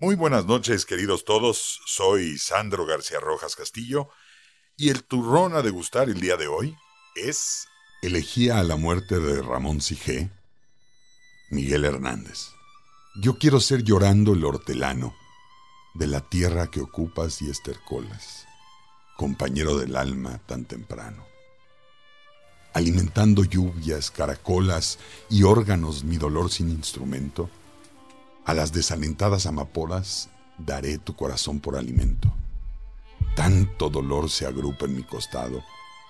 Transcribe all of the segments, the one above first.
Muy buenas noches, queridos todos. Soy Sandro García Rojas Castillo y el turrón a degustar el día de hoy es Elegía a la muerte de Ramón Sigé, Miguel Hernández. Yo quiero ser llorando el hortelano de la tierra que ocupas y estercolas, compañero del alma tan temprano. Alimentando lluvias, caracolas y órganos mi dolor sin instrumento, a las desalentadas amapolas daré tu corazón por alimento. Tanto dolor se agrupa en mi costado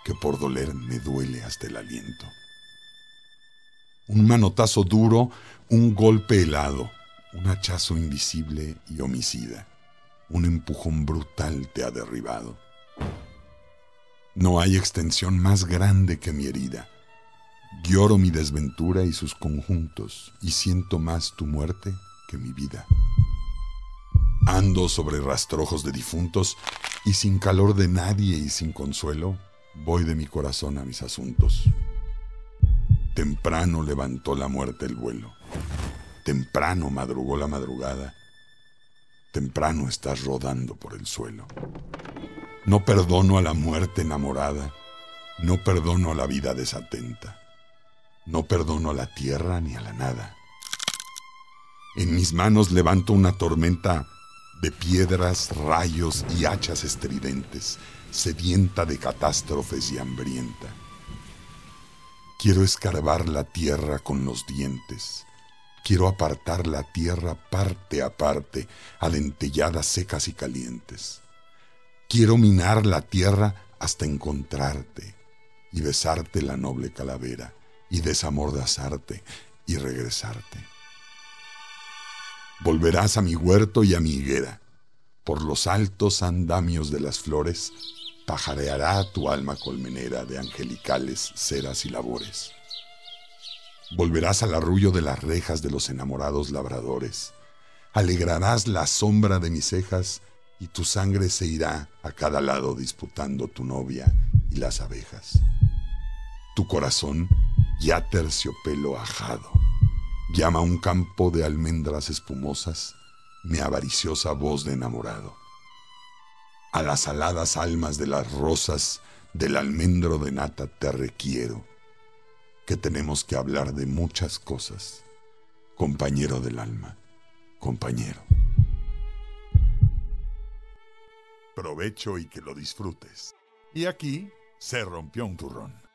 que por doler me duele hasta el aliento. Un manotazo duro, un golpe helado, un hachazo invisible y homicida, un empujón brutal te ha derribado. No hay extensión más grande que mi herida. Lloro mi desventura y sus conjuntos y siento más tu muerte que mi vida. Ando sobre rastrojos de difuntos y sin calor de nadie y sin consuelo, voy de mi corazón a mis asuntos. Temprano levantó la muerte el vuelo. Temprano madrugó la madrugada. Temprano estás rodando por el suelo. No perdono a la muerte enamorada. No perdono a la vida desatenta. No perdono a la tierra ni a la nada. En mis manos levanto una tormenta de piedras, rayos y hachas estridentes, sedienta de catástrofes y hambrienta. Quiero escarbar la tierra con los dientes. Quiero apartar la tierra parte a parte, a secas y calientes. Quiero minar la tierra hasta encontrarte y besarte la noble calavera y desamordazarte y regresarte. Volverás a mi huerto y a mi higuera. Por los altos andamios de las flores, pajareará tu alma colmenera de angelicales ceras y labores. Volverás al arrullo de las rejas de los enamorados labradores. Alegrarás la sombra de mis cejas y tu sangre se irá a cada lado disputando tu novia y las abejas. Tu corazón ya terciopelo ajado llama un campo de almendras espumosas mi avariciosa voz de enamorado. A las aladas almas de las rosas del almendro de nata te requiero, que tenemos que hablar de muchas cosas, compañero del alma, compañero. Provecho y que lo disfrutes. Y aquí se rompió un turrón.